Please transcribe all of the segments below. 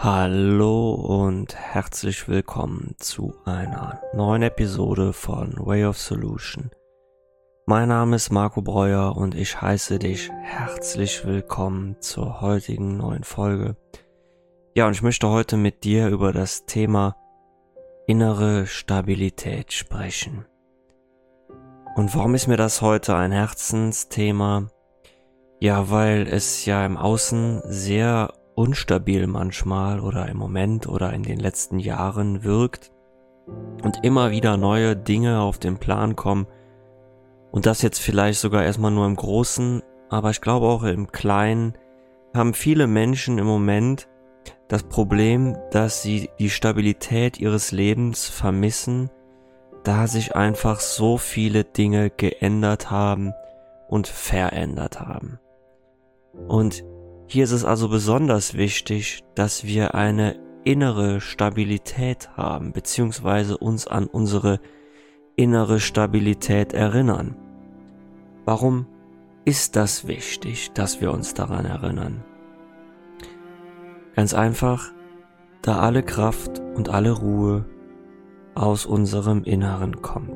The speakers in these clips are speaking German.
Hallo und herzlich willkommen zu einer neuen Episode von Way of Solution. Mein Name ist Marco Breuer und ich heiße dich herzlich willkommen zur heutigen neuen Folge. Ja, und ich möchte heute mit dir über das Thema innere Stabilität sprechen. Und warum ist mir das heute ein Herzensthema? Ja, weil es ja im Außen sehr unstabil manchmal oder im Moment oder in den letzten Jahren wirkt und immer wieder neue Dinge auf den Plan kommen und das jetzt vielleicht sogar erstmal nur im Großen, aber ich glaube auch im Kleinen haben viele Menschen im Moment das Problem, dass sie die Stabilität ihres Lebens vermissen, da sich einfach so viele Dinge geändert haben und verändert haben. Und hier ist es also besonders wichtig, dass wir eine innere Stabilität haben, beziehungsweise uns an unsere innere Stabilität erinnern. Warum ist das wichtig, dass wir uns daran erinnern? Ganz einfach, da alle Kraft und alle Ruhe aus unserem Inneren kommt.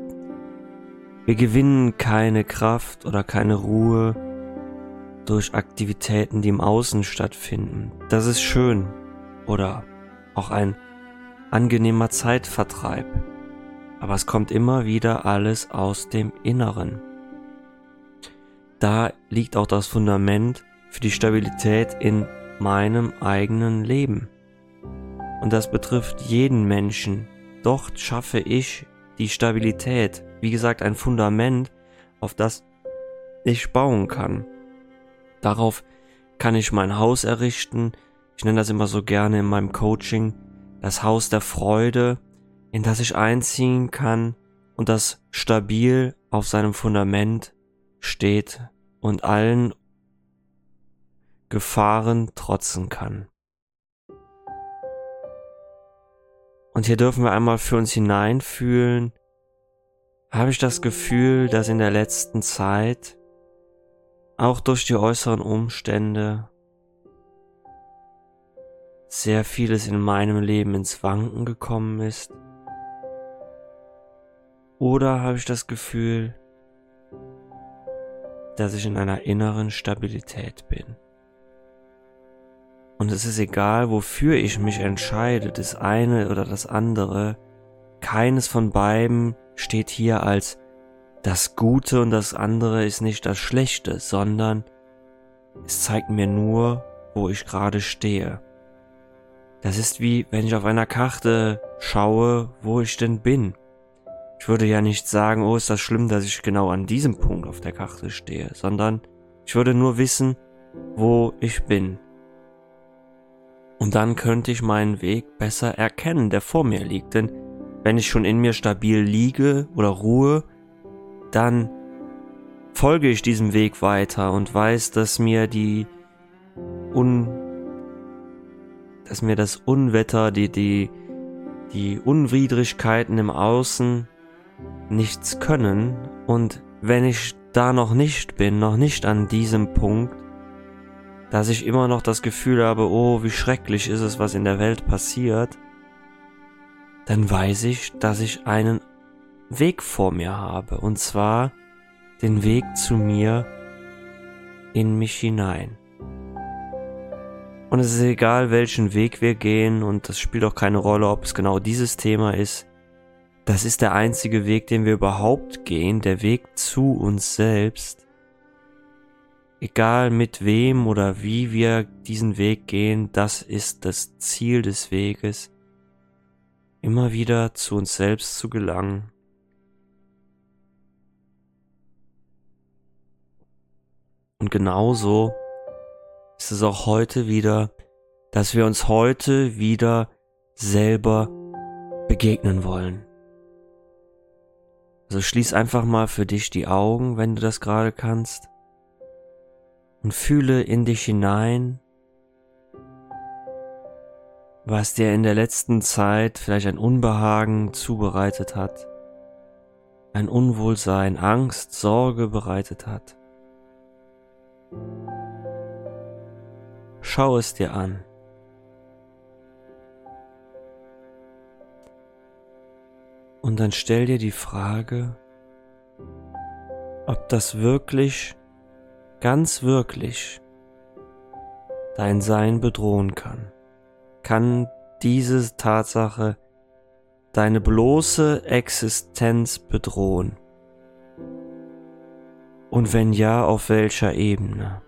Wir gewinnen keine Kraft oder keine Ruhe, durch Aktivitäten, die im Außen stattfinden. Das ist schön oder auch ein angenehmer Zeitvertreib. Aber es kommt immer wieder alles aus dem Inneren. Da liegt auch das Fundament für die Stabilität in meinem eigenen Leben. Und das betrifft jeden Menschen. Dort schaffe ich die Stabilität, wie gesagt, ein Fundament, auf das ich bauen kann. Darauf kann ich mein Haus errichten. Ich nenne das immer so gerne in meinem Coaching das Haus der Freude, in das ich einziehen kann und das stabil auf seinem Fundament steht und allen Gefahren trotzen kann. Und hier dürfen wir einmal für uns hineinfühlen, habe ich das Gefühl, dass in der letzten Zeit auch durch die äußeren Umstände sehr vieles in meinem Leben ins Wanken gekommen ist? Oder habe ich das Gefühl, dass ich in einer inneren Stabilität bin? Und es ist egal, wofür ich mich entscheide, das eine oder das andere, keines von beiden steht hier als das Gute und das andere ist nicht das Schlechte, sondern es zeigt mir nur, wo ich gerade stehe. Das ist wie, wenn ich auf einer Karte schaue, wo ich denn bin. Ich würde ja nicht sagen, oh, ist das schlimm, dass ich genau an diesem Punkt auf der Karte stehe, sondern ich würde nur wissen, wo ich bin. Und dann könnte ich meinen Weg besser erkennen, der vor mir liegt. Denn wenn ich schon in mir stabil liege oder ruhe, dann folge ich diesem Weg weiter und weiß, dass mir die Un dass mir das Unwetter, die, die, die Unwidrigkeiten im Außen nichts können. Und wenn ich da noch nicht bin, noch nicht an diesem Punkt, dass ich immer noch das Gefühl habe, oh, wie schrecklich ist es, was in der Welt passiert, dann weiß ich, dass ich einen Weg vor mir habe, und zwar den Weg zu mir in mich hinein. Und es ist egal, welchen Weg wir gehen, und das spielt auch keine Rolle, ob es genau dieses Thema ist. Das ist der einzige Weg, den wir überhaupt gehen, der Weg zu uns selbst. Egal mit wem oder wie wir diesen Weg gehen, das ist das Ziel des Weges, immer wieder zu uns selbst zu gelangen Und genauso ist es auch heute wieder, dass wir uns heute wieder selber begegnen wollen. Also schließ einfach mal für dich die Augen, wenn du das gerade kannst, und fühle in dich hinein, was dir in der letzten Zeit vielleicht ein Unbehagen zubereitet hat, ein Unwohlsein, Angst, Sorge bereitet hat. Schau es dir an. Und dann stell dir die Frage, ob das wirklich, ganz wirklich dein Sein bedrohen kann. Kann diese Tatsache deine bloße Existenz bedrohen? Und wenn ja, auf welcher Ebene?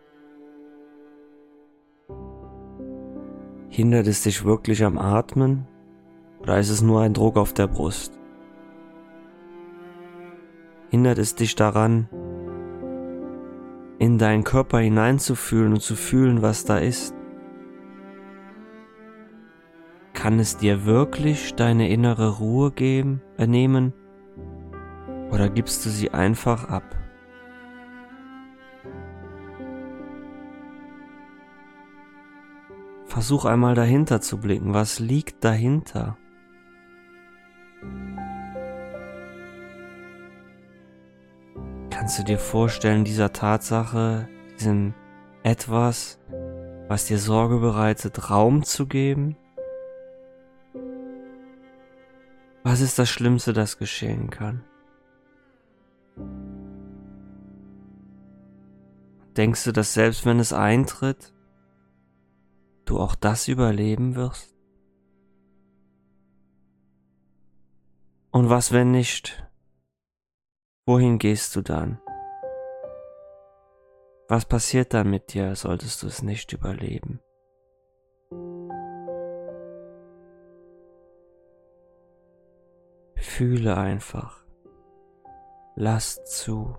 Hindert es dich wirklich am Atmen oder ist es nur ein Druck auf der Brust? Hindert es dich daran, in deinen Körper hineinzufühlen und zu fühlen, was da ist? Kann es dir wirklich deine innere Ruhe geben, ernehmen? Oder gibst du sie einfach ab? Versuch einmal dahinter zu blicken. Was liegt dahinter? Kannst du dir vorstellen, dieser Tatsache, diesem etwas, was dir Sorge bereitet, Raum zu geben? Was ist das Schlimmste, das geschehen kann? Denkst du, dass selbst wenn es eintritt, du auch das überleben wirst? Und was, wenn nicht? Wohin gehst du dann? Was passiert dann mit dir, solltest du es nicht überleben? Fühle einfach. Lass zu.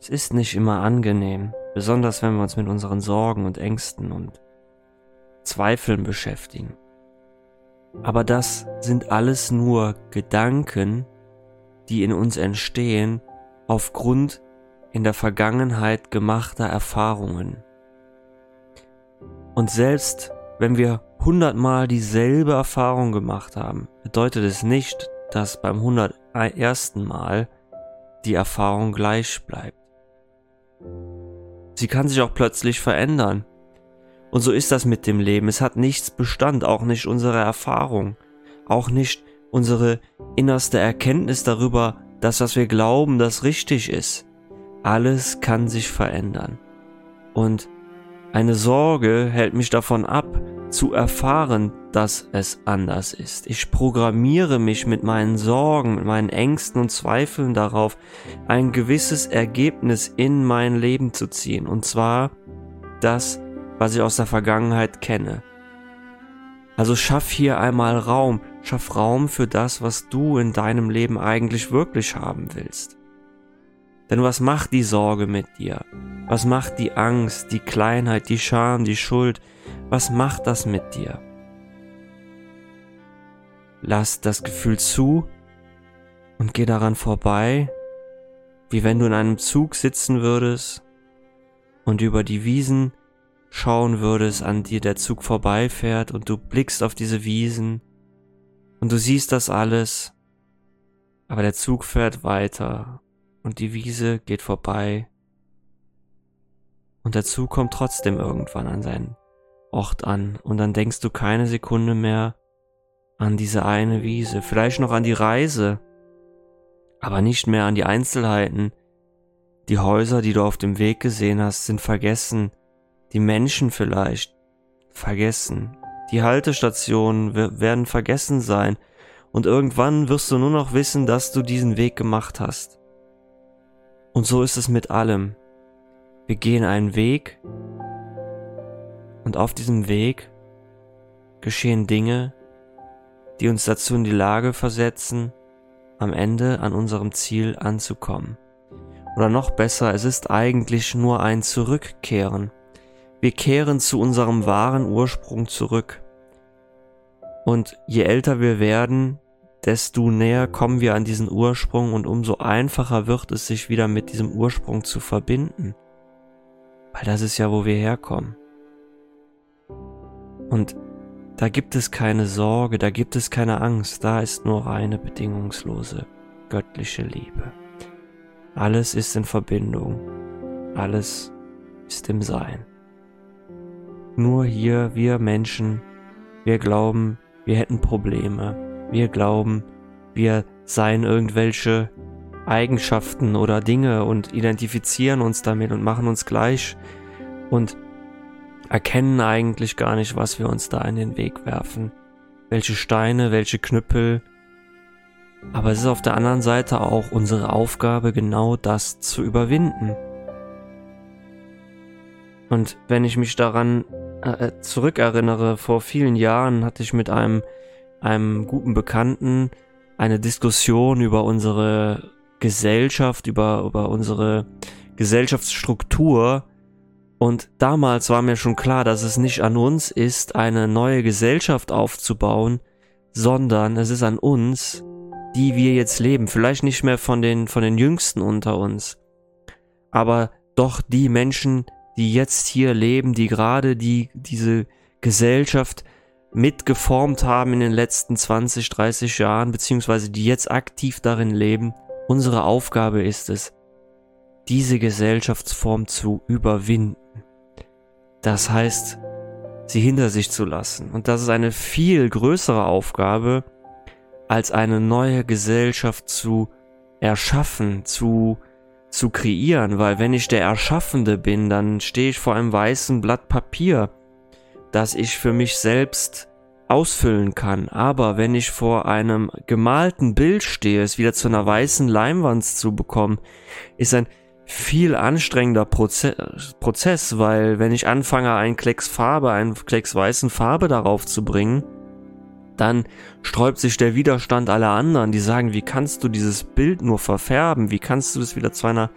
Es ist nicht immer angenehm, besonders wenn wir uns mit unseren Sorgen und Ängsten und Zweifeln beschäftigen. Aber das sind alles nur Gedanken, die in uns entstehen aufgrund in der Vergangenheit gemachter Erfahrungen. Und selbst wenn wir hundertmal dieselbe Erfahrung gemacht haben, bedeutet es nicht, dass beim hundertersten Mal die Erfahrung gleich bleibt. Sie kann sich auch plötzlich verändern. Und so ist das mit dem Leben. Es hat nichts Bestand, auch nicht unsere Erfahrung, auch nicht unsere innerste Erkenntnis darüber, dass was wir glauben, das richtig ist. Alles kann sich verändern. Und eine Sorge hält mich davon ab, zu erfahren, dass es anders ist. Ich programmiere mich mit meinen Sorgen, mit meinen Ängsten und Zweifeln darauf, ein gewisses Ergebnis in mein Leben zu ziehen. Und zwar das, was ich aus der Vergangenheit kenne. Also schaff hier einmal Raum, schaff Raum für das, was du in deinem Leben eigentlich wirklich haben willst. Denn was macht die Sorge mit dir? Was macht die Angst, die Kleinheit, die Scham, die Schuld? Was macht das mit dir? Lass das Gefühl zu und geh daran vorbei, wie wenn du in einem Zug sitzen würdest und über die Wiesen schauen würdest, an dir der Zug vorbeifährt und du blickst auf diese Wiesen und du siehst das alles, aber der Zug fährt weiter und die Wiese geht vorbei und der Zug kommt trotzdem irgendwann an seinen Ort an und dann denkst du keine Sekunde mehr an diese eine Wiese, vielleicht noch an die Reise, aber nicht mehr an die Einzelheiten. Die Häuser, die du auf dem Weg gesehen hast, sind vergessen, die Menschen vielleicht vergessen, die Haltestationen werden vergessen sein und irgendwann wirst du nur noch wissen, dass du diesen Weg gemacht hast. Und so ist es mit allem. Wir gehen einen Weg und auf diesem Weg geschehen Dinge, die uns dazu in die Lage versetzen, am Ende an unserem Ziel anzukommen. Oder noch besser, es ist eigentlich nur ein Zurückkehren. Wir kehren zu unserem wahren Ursprung zurück. Und je älter wir werden, desto näher kommen wir an diesen Ursprung und umso einfacher wird es sich wieder mit diesem Ursprung zu verbinden. Weil das ist ja, wo wir herkommen. Und da gibt es keine Sorge, da gibt es keine Angst, da ist nur reine bedingungslose göttliche Liebe. Alles ist in Verbindung, alles ist im Sein. nur hier, wir Menschen, wir glauben, wir hätten Probleme. Wir glauben, wir seien irgendwelche Eigenschaften oder Dinge und identifizieren uns damit und machen uns gleich und erkennen eigentlich gar nicht, was wir uns da in den Weg werfen. Welche Steine, welche Knüppel. Aber es ist auf der anderen Seite auch unsere Aufgabe, genau das zu überwinden. Und wenn ich mich daran äh, zurückerinnere, vor vielen Jahren hatte ich mit einem, einem guten Bekannten eine Diskussion über unsere Gesellschaft, über, über unsere Gesellschaftsstruktur und damals war mir schon klar, dass es nicht an uns ist, eine neue Gesellschaft aufzubauen, sondern es ist an uns, die wir jetzt leben. Vielleicht nicht mehr von den, von den Jüngsten unter uns, aber doch die Menschen, die jetzt hier leben, die gerade die, diese Gesellschaft mitgeformt haben in den letzten 20, 30 Jahren, beziehungsweise die jetzt aktiv darin leben. Unsere Aufgabe ist es, diese Gesellschaftsform zu überwinden. Das heißt, sie hinter sich zu lassen. Und das ist eine viel größere Aufgabe, als eine neue Gesellschaft zu erschaffen, zu, zu kreieren, weil wenn ich der Erschaffende bin, dann stehe ich vor einem weißen Blatt Papier, das ich für mich selbst ausfüllen kann. Aber wenn ich vor einem gemalten Bild stehe, es wieder zu einer weißen Leinwand zu bekommen, ist ein viel anstrengender Proze Prozess, weil wenn ich anfange, einen Klecks Farbe, einen Klecks weißen Farbe darauf zu bringen, dann sträubt sich der Widerstand aller anderen, die sagen, wie kannst du dieses Bild nur verfärben? Wie kannst du das wieder zu einer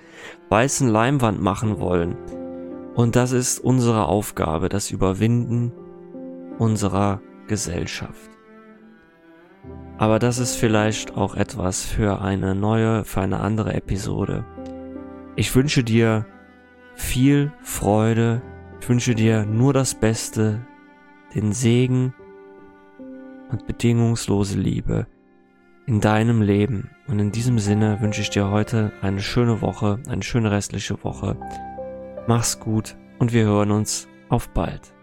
weißen Leimwand machen wollen? Und das ist unsere Aufgabe, das Überwinden unserer Gesellschaft. Aber das ist vielleicht auch etwas für eine neue, für eine andere Episode. Ich wünsche dir viel Freude. Ich wünsche dir nur das Beste, den Segen und bedingungslose Liebe in deinem Leben. Und in diesem Sinne wünsche ich dir heute eine schöne Woche, eine schöne restliche Woche. Mach's gut und wir hören uns auf bald.